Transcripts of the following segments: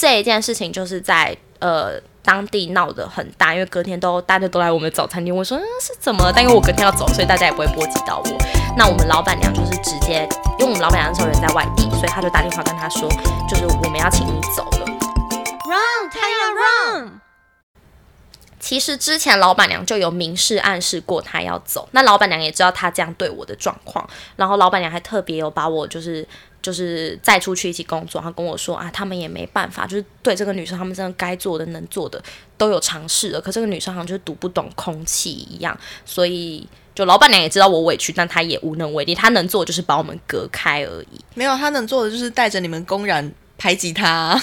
这一件事情就是在呃。当地闹得很大，因为隔天都大家都来我们的早餐店，我说嗯是怎么？但因为我隔天要走，所以大家也不会波及到我。那我们老板娘就是直接，因为我们老板娘那时候人在外地，所以他就打电话跟他说，就是我们要请你走了。Run，他要 run。其实之前老板娘就有明示暗示过他要走，那老板娘也知道他这样对我的状况，然后老板娘还特别有把我就是。就是再出去一起工作，他跟我说啊，他们也没办法，就是对这个女生，他们真的该做的、能做的都有尝试了。可这个女生好像就是读不懂空气一样，所以就老板娘也知道我委屈，但她也无能为力。她能做就是把我们隔开而已。没有，她能做的就是带着你们公然排挤她。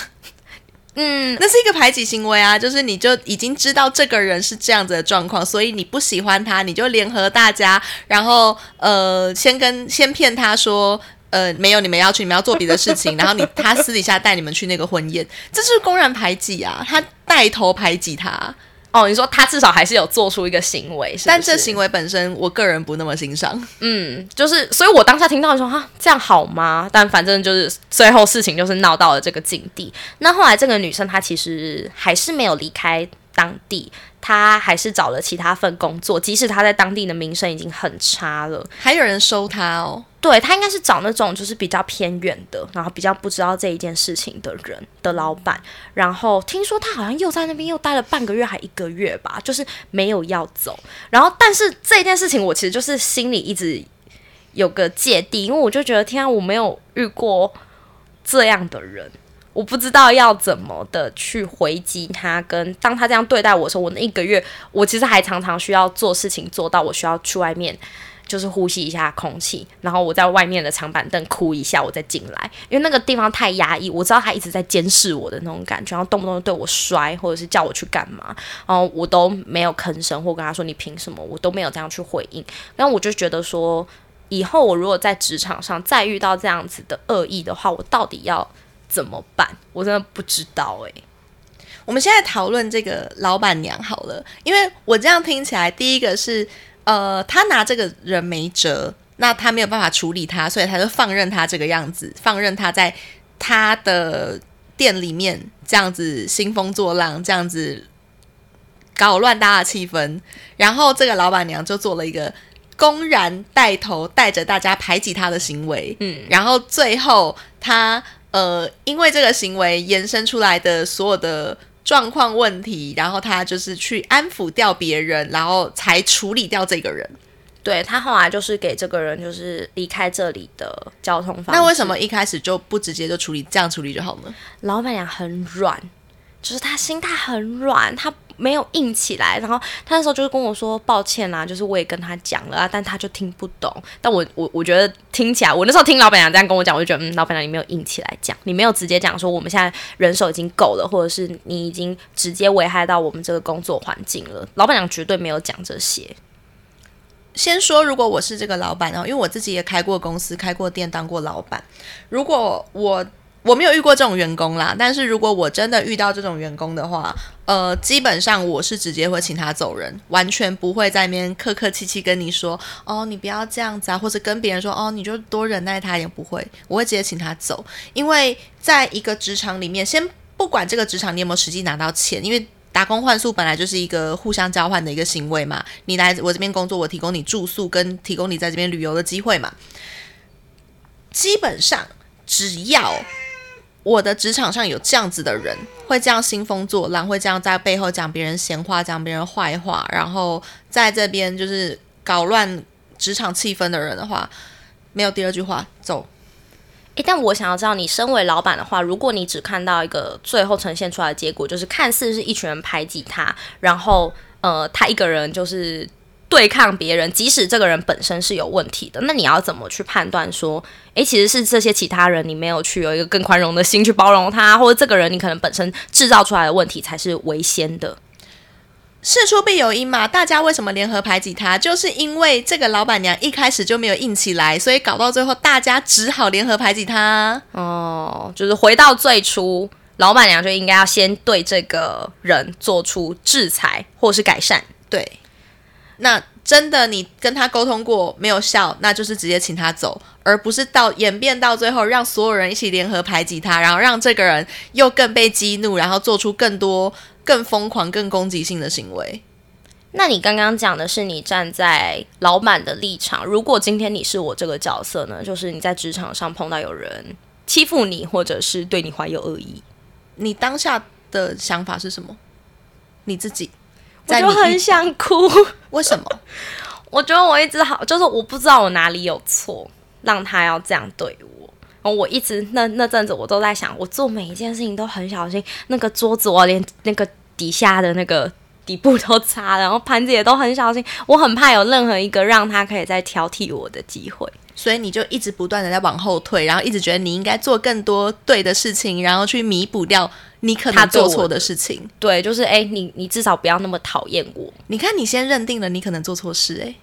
嗯，那是一个排挤行为啊，就是你就已经知道这个人是这样子的状况，所以你不喜欢他，你就联合大家，然后呃，先跟先骗他说。呃，没有，你们要去，你们要做别的事情，然后你他私底下带你们去那个婚宴，这是公然排挤啊！他带头排挤他哦，你说他至少还是有做出一个行为，但这行为本身，我个人不那么欣赏。嗯，就是，所以我当下听到说哈，这样好吗？但反正就是最后事情就是闹到了这个境地。那后来这个女生她其实还是没有离开当地。他还是找了其他份工作，即使他在当地的名声已经很差了，还有人收他哦。对他应该是找那种就是比较偏远的，然后比较不知道这一件事情的人的老板。然后听说他好像又在那边又待了半个月还一个月吧，就是没有要走。然后但是这件事情我其实就是心里一直有个芥蒂，因为我就觉得天啊，我没有遇过这样的人。我不知道要怎么的去回击他，跟当他这样对待我的时候，我那一个月，我其实还常常需要做事情，做到我需要去外面，就是呼吸一下空气，然后我在外面的长板凳哭一下，我再进来，因为那个地方太压抑，我知道他一直在监视我的那种感觉，然后动不动对我摔，或者是叫我去干嘛，然后我都没有吭声，或跟他说你凭什么，我都没有这样去回应，那我就觉得说，以后我如果在职场上再遇到这样子的恶意的话，我到底要。怎么办？我真的不知道哎。我们现在讨论这个老板娘好了，因为我这样听起来，第一个是呃，他拿这个人没辙，那他没有办法处理他，所以他就放任他这个样子，放任他在他的店里面这样子兴风作浪，这样子搞乱大家的气氛。然后这个老板娘就做了一个公然带头带着大家排挤他的行为，嗯，然后最后他。呃，因为这个行为延伸出来的所有的状况问题，然后他就是去安抚掉别人，然后才处理掉这个人。对他后来就是给这个人就是离开这里的交通方式。那为什么一开始就不直接就处理，这样处理就好呢？老板娘很软，就是他心态很软，他。没有硬起来，然后他那时候就是跟我说抱歉啦，就是我也跟他讲了啊，但他就听不懂。但我我我觉得听起来，我那时候听老板娘这样跟我讲，我就觉得嗯，老板娘你没有硬起来讲，你没有直接讲说我们现在人手已经够了，或者是你已经直接危害到我们这个工作环境了。老板娘绝对没有讲这些。先说，如果我是这个老板，然后因为我自己也开过公司、开过店、当过老板，如果我。我没有遇过这种员工啦，但是如果我真的遇到这种员工的话，呃，基本上我是直接会请他走人，完全不会在那边客客气气跟你说，哦，你不要这样子啊，或者跟别人说，哦，你就多忍耐他，也不会，我会直接请他走，因为在一个职场里面，先不管这个职场你有没有实际拿到钱，因为打工换宿本来就是一个互相交换的一个行为嘛，你来我这边工作，我提供你住宿跟提供你在这边旅游的机会嘛，基本上只要。我的职场上有这样子的人，会这样兴风作浪，会这样在背后讲别人闲话、讲别人坏话，然后在这边就是搞乱职场气氛的人的话，没有第二句话，走。诶，但我想要知道，你身为老板的话，如果你只看到一个最后呈现出来的结果，就是看似是一群人排挤他，然后呃，他一个人就是。对抗别人，即使这个人本身是有问题的，那你要怎么去判断说，诶，其实是这些其他人你没有去有一个更宽容的心去包容他，或者这个人你可能本身制造出来的问题才是为先的。事出必有因嘛，大家为什么联合排挤他？就是因为这个老板娘一开始就没有硬起来，所以搞到最后大家只好联合排挤他。哦，就是回到最初，老板娘就应该要先对这个人做出制裁或是改善。对。那真的你跟他沟通过没有效，那就是直接请他走，而不是到演变到最后让所有人一起联合排挤他，然后让这个人又更被激怒，然后做出更多更疯狂、更攻击性的行为。那你刚刚讲的是你站在老板的立场，如果今天你是我这个角色呢？就是你在职场上碰到有人欺负你，或者是对你怀有恶意，你当下的想法是什么？你自己我就很想哭。为什么？我觉得我一直好，就是我不知道我哪里有错，让他要这样对我。然后我一直那那阵子我都在想，我做每一件事情都很小心，那个桌子我连那个底下的那个。底部都擦，然后盘子也都很小心，我很怕有任何一个让他可以再挑剔我的机会，所以你就一直不断的在往后退，然后一直觉得你应该做更多对的事情，然后去弥补掉你可能做错的事情。对，就是哎，你你至少不要那么讨厌我。你看，你先认定了你可能做错事，哎，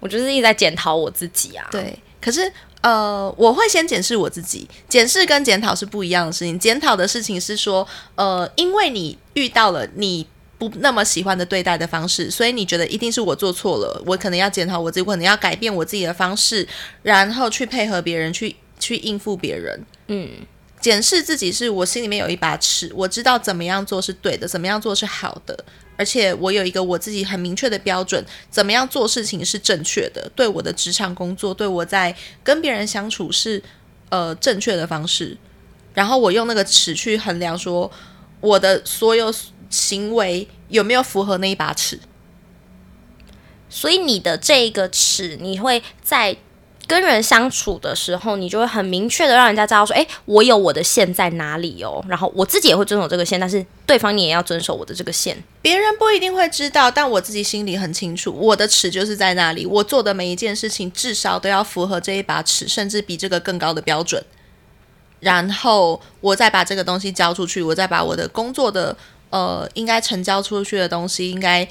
我就是一直在检讨我自己啊。对，可是呃，我会先检视我自己，检视跟检讨是不一样的事情。检讨的事情是说，呃，因为你遇到了你。不那么喜欢的对待的方式，所以你觉得一定是我做错了，我可能要检讨我自己，可能要改变我自己的方式，然后去配合别人，去去应付别人。嗯，检视自己是我心里面有一把尺，我知道怎么样做是对的，怎么样做是好的，而且我有一个我自己很明确的标准，怎么样做事情是正确的，对我的职场工作，对我在跟别人相处是呃正确的方式，然后我用那个尺去衡量说我的所有。行为有没有符合那一把尺？所以你的这个尺，你会在跟人相处的时候，你就会很明确的让人家知道说：“哎，我有我的线在哪里哦。”然后我自己也会遵守这个线，但是对方你也要遵守我的这个线。别人不一定会知道，但我自己心里很清楚，我的尺就是在那里。我做的每一件事情，至少都要符合这一把尺，甚至比这个更高的标准。然后我再把这个东西交出去，我再把我的工作的。呃，应该成交出去的东西，应该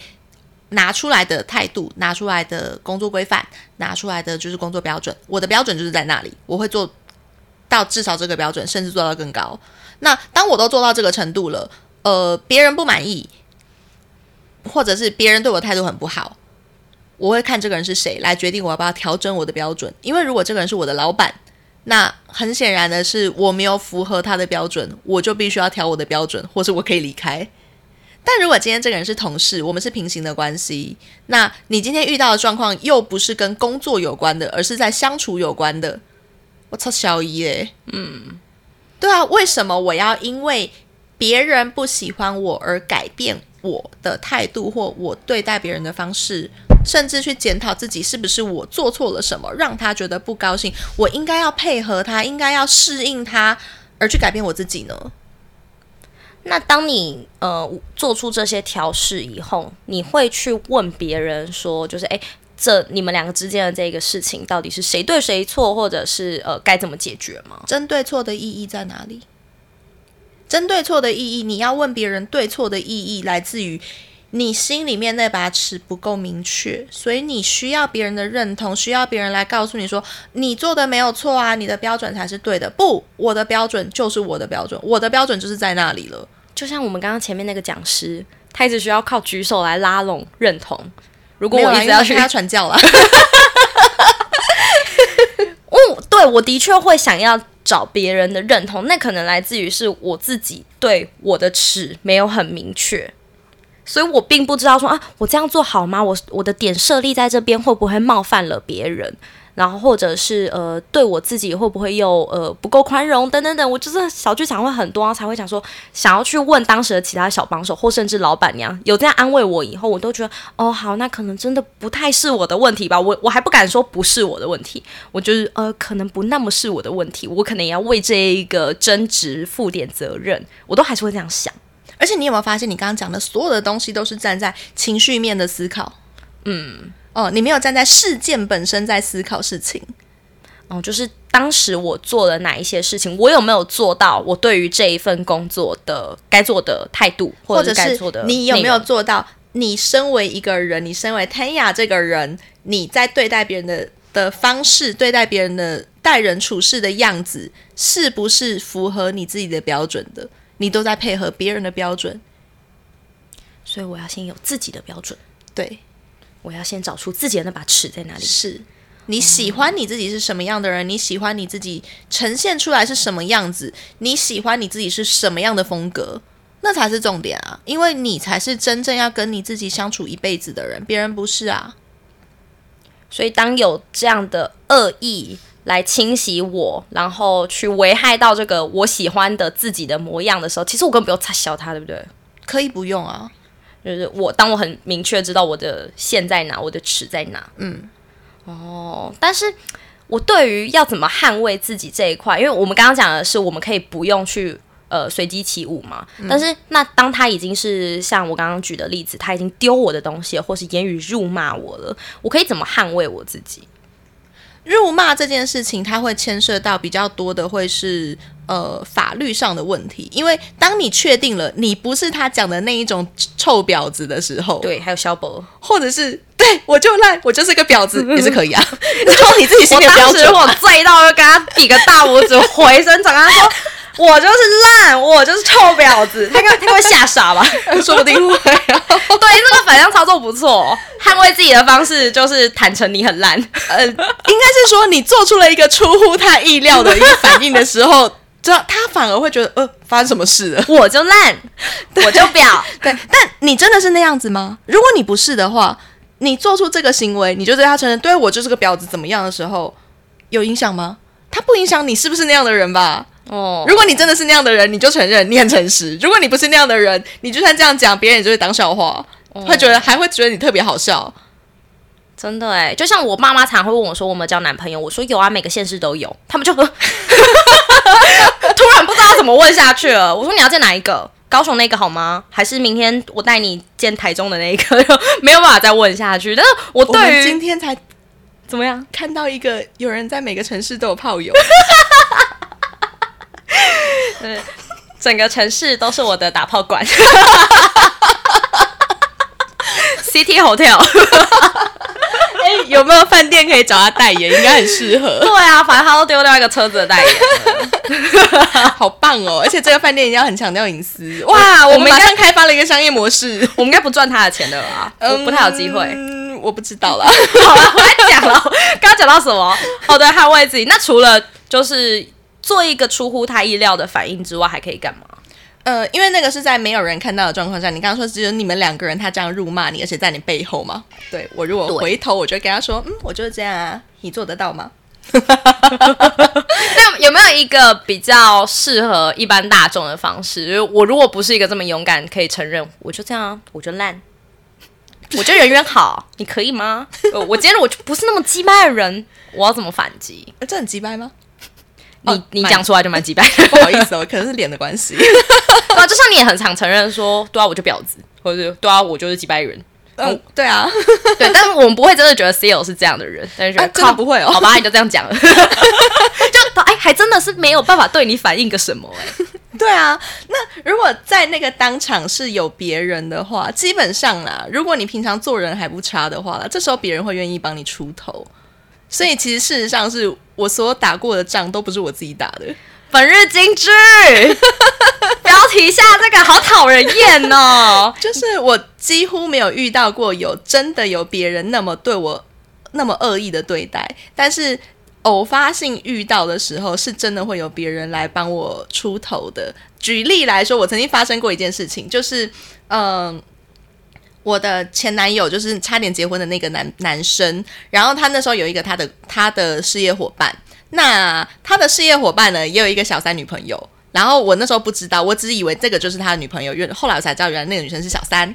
拿出来的态度，拿出来的工作规范，拿出来的就是工作标准。我的标准就是在那里，我会做到至少这个标准，甚至做到更高。那当我都做到这个程度了，呃，别人不满意，或者是别人对我态度很不好，我会看这个人是谁来决定我要不要调整我的标准。因为如果这个人是我的老板。那很显然的是，我没有符合他的标准，我就必须要调我的标准，或是我可以离开。但如果今天这个人是同事，我们是平行的关系，那你今天遇到的状况又不是跟工作有关的，而是在相处有关的。我操，小姨耶，嗯，对啊，为什么我要因为别人不喜欢我而改变我的态度或我对待别人的方式？甚至去检讨自己是不是我做错了什么，让他觉得不高兴。我应该要配合他，应该要适应他，而去改变我自己呢？那当你呃做出这些调试以后，你会去问别人说，就是诶，这你们两个之间的这个事情到底是谁对谁错，或者是呃该怎么解决吗？针对错的意义在哪里？针对错的意义，你要问别人对错的意义来自于。你心里面那把尺不够明确，所以你需要别人的认同，需要别人来告诉你说你做的没有错啊，你的标准才是对的。不，我的标准就是我的标准，我的标准就是在那里了。就像我们刚刚前面那个讲师，他一直需要靠举手来拉拢认同。如果我一直要去他传教了，哦，对，我的确会想要找别人的认同，那可能来自于是我自己对我的尺没有很明确。所以我并不知道说啊，我这样做好吗？我我的点设立在这边会不会冒犯了别人？然后或者是呃，对我自己会不会又呃不够宽容？等等等，我就是小剧场会很多，才会想说想要去问当时的其他小帮手或甚至老板娘有这样安慰我以后，我都觉得哦好，那可能真的不太是我的问题吧。我我还不敢说不是我的问题，我就是呃可能不那么是我的问题，我可能也要为这一个争执负点责任，我都还是会这样想。而且你有没有发现，你刚刚讲的所有的东西都是站在情绪面的思考？嗯，哦，你没有站在事件本身在思考事情。哦，就是当时我做了哪一些事情，我有没有做到我对于这一份工作的该做的态度，或者是你有没有做到？你身为一个人，你身为 Tanya 这个人，你在对待别人的的方式，对待别人的待人处事的样子，是不是符合你自己的标准的？你都在配合别人的标准，所以我要先有自己的标准。对，我要先找出自己的那把尺在哪里。是你喜欢你自己是什么样的人，你喜欢你自己呈现出来是什么样子，你喜欢你自己是什么样的风格，那才是重点啊！因为你才是真正要跟你自己相处一辈子的人，别人不是啊。所以，当有这样的恶意来侵袭我，然后去危害到这个我喜欢的自己的模样的时候，其实我根本不用擦小他，对不对？可以不用啊，就是我当我很明确知道我的线在哪，我的尺在哪。嗯，哦，但是我对于要怎么捍卫自己这一块，因为我们刚刚讲的是我们可以不用去呃随机起舞嘛，但是那当他已经是像我刚刚举的例子，他已经丢我的东西，或是言语辱骂我了，我可以怎么捍卫我自己？辱骂这件事情，它会牵涉到比较多的会是呃法律上的问题，因为当你确定了你不是他讲的那一种臭婊子的时候，对，还有肖博，或者是对我就烂，我就是个婊子也是可以啊，然后你自己心我里的标准当时我醉到就跟他比个大拇指，回身转跟他说。我就是烂，我就是臭婊子，他他会吓傻吧？说不定会、啊。对，这个反向操作不错。捍卫自己的方式就是坦诚你很烂。呃，应该是说你做出了一个出乎他意料的一个反应的时候，知道他反而会觉得呃发生什么事了。我就烂，我就婊。对，但你真的是那样子吗？如果你不是的话，你做出这个行为，你就对他承认，对我就是个婊子，怎么样的时候，有影响吗？他不影响你是不是那样的人吧？哦，如果你真的是那样的人，你就承认你很诚实；如果你不是那样的人，你就算这样讲，别人也就会当笑话，会觉得还会觉得你特别好笑。真的哎，就像我妈妈常会问我说：“我们交男朋友？”我说：“有啊，每个县市都有。”他们就 突然不知道怎么问下去了。我说：“你要见哪一个？高雄那个好吗？还是明天我带你见台中的那一个？” 没有办法再问下去。但是我对于今天才怎么样？看到一个有人在每个城市都有炮友，整个城市都是我的打炮馆，City Hotel。哎，有没有饭店可以找他代言？应该很适合，对啊，反正他都丢掉一个车子的代言了。好棒哦！而且这个饭店一定要很强调隐私。哇哇，我们马上开发了一个商业模式，我们应该不赚他的钱的吧？嗯不太有机会。嗯，我不知道啦。好了，我来讲了。刚刚讲到什么？哦，对，捍卫自己。那除了就是做一个出乎他意料的反应之外，还可以干嘛？呃，因为那个是在没有人看到的状况下，你刚刚说只有你们两个人，他这样辱骂你，而且在你背后吗。对我如果回头，我就跟他说，嗯，我就是这样啊，你做得到吗？那有没有一个比较适合一般大众的方式？就是我如果不是一个这么勇敢，可以承认我就这样啊，我就烂，我就人缘好，你可以吗？呃我今天我就不是那么鸡掰的人，我要怎么反击？呃 这很鸡掰吗？你哦你讲出来就蛮几百。不好意思哦，可能是脸的关系。对 啊，就像你也很常承认说，对啊，我就婊子，或者对啊，我就是几百人。嗯，对啊，对，但是我们不会真的觉得 CEO 是这样的人，但是觉得、啊真的不会哦好吧，你就这样讲了，就哎，还真的是没有办法对你反映个什么哎、对啊。那如果在那个当场是有别人的话，基本上啦，如果你平常做人还不差的话啦，这时候别人会愿意帮你出头。所以其实事实上是我所打过的仗都不是我自己打的。本日金句，标题下这个好讨人厌哦。就是我几乎没有遇到过有真的有别人那么对我那么恶意的对待，但是偶发性遇到的时候，是真的会有别人来帮我出头的。举例来说，我曾经发生过一件事情，就是嗯。我的前男友就是差点结婚的那个男男生，然后他那时候有一个他的他的事业伙伴，那他的事业伙伴呢也有一个小三女朋友，然后我那时候不知道，我只以为这个就是他的女朋友，因为后来我才知道原来那个女生是小三。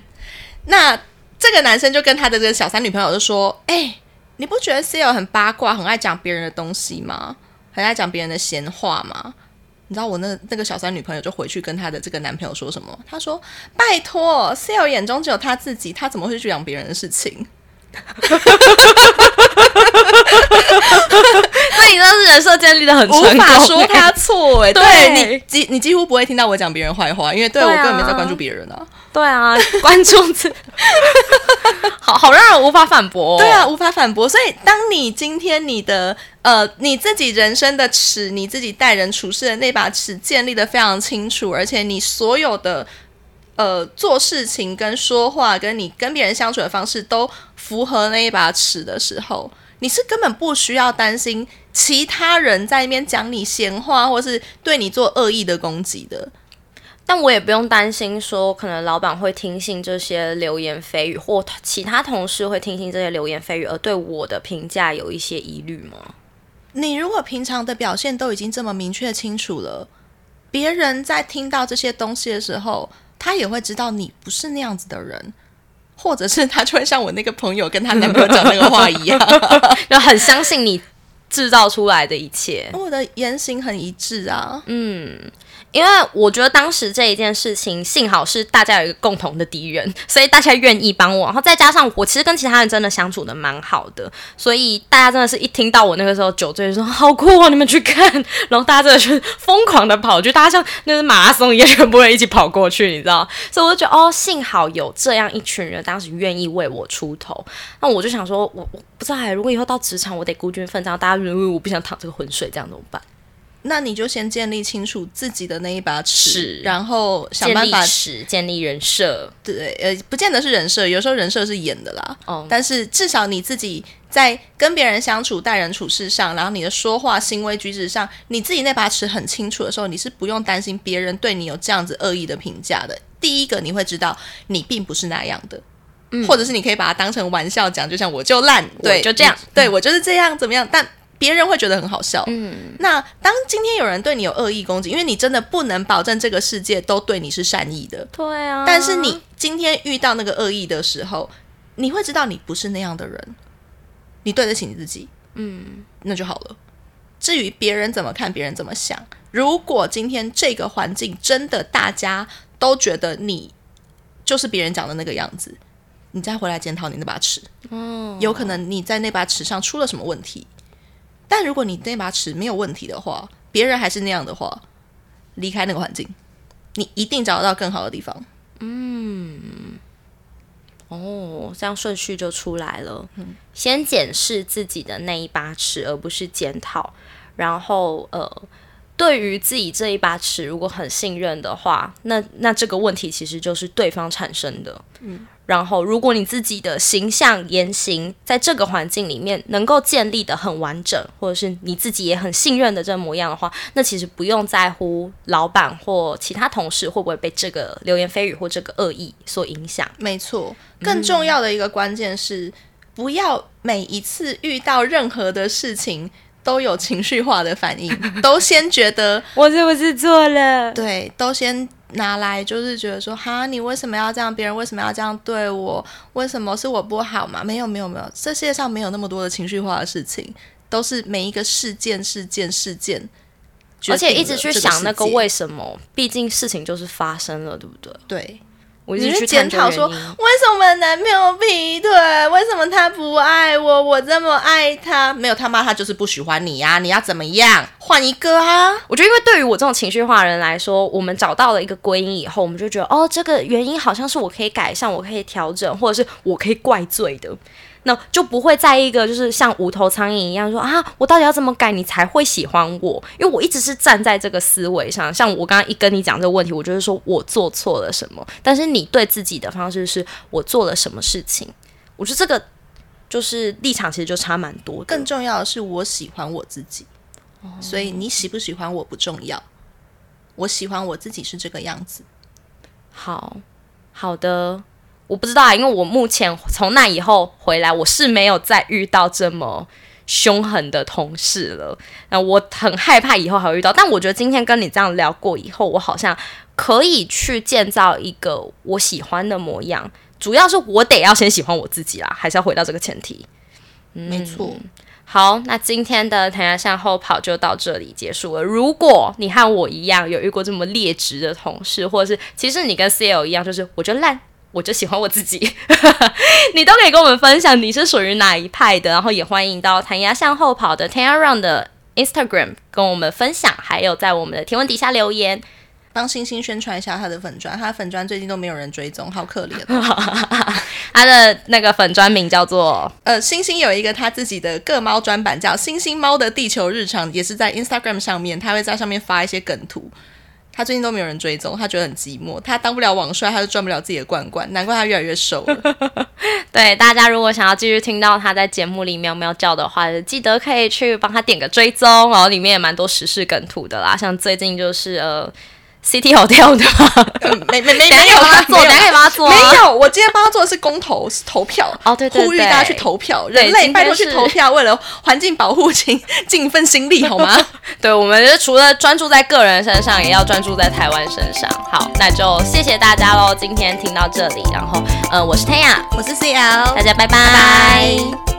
那这个男生就跟他的这个小三女朋友就说：“哎、你不觉得 C L 很八卦，很爱讲别人的东西吗？很爱讲别人的闲话吗？”你知道我那那个小三女朋友就回去跟她的这个男朋友说什么？她说：“拜托，C L 眼中只有她自己，她怎么会去讲别人的事情？” 那你真的是人设建立的很成无，法说他错哎、对对你几你几乎不会听到我讲别人坏话，因为对对啊我根本没在关注别人啊。对啊，关注自，好好让人无法反驳、哦。对啊，，无法反驳。所以，当你今天你的呃你自己人生的尺，你自己待人处事的那把尺建立的非常清楚，而且你所有的呃做事情跟说话跟你跟别人相处的方式都符合那一把尺的时候，你是根本不需要担心其他人在那边讲你闲话，或是对你做恶意的攻击的。但我也不用担心说，可能老板会听信这些流言蜚语，或其他同事会听信这些流言蜚语，而对我的评价有一些疑虑吗？你如果平常的表现都已经这么明确清楚了，别人在听到这些东西的时候，他也会知道你不是那样子的人，或者是他就会像我那个朋友跟她男朋友讲那个话一样，就很相信你制造出来的一切。我的言行很一致啊。嗯，因为我觉得当时这一件事情，幸好是大家有一个共同的敌人，所以大家愿意帮我。然后再加上我其实跟其他人真的相处的蛮好的，所以大家真的是一听到我那个时候酒醉说好酷哦，你们去看，然后大家真的是疯狂的跑，就大家像那是马拉松一样，全部人一起跑过去，你知道？所以我就觉得哦，幸好有这样一群人当时愿意为我出头。那我就想说，我我不知道哎，如果以后到职场我得孤军奋战，大家认为我不想淌这个浑水，这样怎么办？那你就先建立清楚自己的那一把尺，然后想办法史，建立人设。对，呃，不见得是人设，有时候人设是演的啦。哦但是至少你自己在跟别人相处、待人处事上，然后你的说话、行为举止上，你自己那把尺很清楚的时候，你是不用担心别人对你有这样子恶意的评价的。第一个，你会知道你并不是那样的。或者是你可以把它当成玩笑讲，就像我就烂，对，就这样对我就是这样，怎么样？但别人会觉得很好笑。嗯，那当今天有人对你有恶意攻击，因为你真的不能保证这个世界都对你是善意的，对啊，但是你今天遇到那个恶意的时候，你会知道你不是那样的人，你对得起你自己，嗯，那就好了。至于别人怎么看，别人怎么想，如果今天这个环境真的大家都觉得你就是别人讲的那个样子，你再回来检讨你那把尺，哦，有可能你在那把尺上出了什么问题。但如果你那把尺没有问题的话，别人还是那样的话，离开那个环境，你一定找得到更好的地方。嗯哦，这样顺序就出来了。嗯，先检视自己的那一把尺，而不是检讨。然后，呃，对于自己这一把尺，如果很信任的话，那那这个问题其实就是对方产生的。嗯，然后如果你自己的形象言行在这个环境里面能够建立的很完整，或者是你自己也很信任的这模样的话，那其实不用在乎老板或其他同事会不会被这个流言蜚语或这个恶意所影响。没错，更重要的一个关键是，不要每一次遇到任何的事情都有情绪化的反应，都先觉得 我是不是做了？对，都先拿来就是觉得说，哈，你为什么要这样？别人为什么要这样对我？为什么是我不好嘛？没有，没有，没有，这世界上没有那么多的情绪化的事情，都是每一个事件、事件、事件，而且一直去想那个为为什么，毕竟事情就是发生了，对不对？对。我一你去直去检讨说，为什么男朋友劈腿？为什么他不爱我？我这么爱他，没有他妈他就是不喜欢你呀、你要怎么样？换一个啊！我觉得，因为对于我这种情绪化的人来说，我们找到了一个归因以后，我们就觉得，哦，这个原因好像是我可以改善，我可以调整，或者是我可以怪罪的，那就不会在一个就是像无头苍蝇一样说啊，我到底要怎么改你才会喜欢我？因为我一直是站在这个思维上，像我刚刚一跟你讲这个问题，我就是说我做错了什么，但是你对自己的方式是我做了什么事情，我觉得这个就是立场其实就差蛮多的。更重要的是，我喜欢我自己，所以你喜不喜欢我不重要，我喜欢我自己是这个样子。好好的，我不知道啊，因为我目前从那以后回来，我是没有再遇到这么凶狠的同事了。那我很害怕以后还会遇到，但我觉得今天跟你这样聊过以后，我好像可以去建造一个我喜欢的模样。主要是我得要先喜欢我自己啦，还是要回到这个前提。没错，好，那今天的谈下向后跑就到这里结束了。如果你和我一样有遇过这么劣质的同事，或者是其实你跟 CL 一样，就是我就烂，我就喜欢我自己，你都可以跟我们分享你是属于哪一派的，然后也欢迎到弹牙向后跑的 Tan Run 的 Instagram 跟我们分享，还有在我们的提问底下留言。帮星星宣传一下他的粉砖，他的粉砖最近都没有人追踪，好可怜哦。他的那个粉砖名叫做呃，星星有一个他自己的各猫专版，叫“星星猫的地球日常”，也是在 Instagram 上面，他会在上面发一些梗图。他最近都没有人追踪，他觉得很寂寞。他当不了王帅，他就赚不了自己的罐罐，难怪他越来越瘦了。对大家，如果想要继续听到他在节目里喵喵叫的话，记得可以去帮他点个追踪，然后里面也蛮多时事梗图的啦，像最近就是呃。CT Hotel 的吗？没没 没有帮他做，没有等下可以帮他做啊。没有，我今天帮他做的是公投是投票哦对对对呼吁大家去投票，对人类拜托去投票，为了环境保护，请尽一份心力好吗？对，我们除了专注在个人身上，也要专注在台湾身上。好，那就谢谢大家喽，今天听到这里，然后呃，我是 Taya，我是 CL，大家拜拜拜拜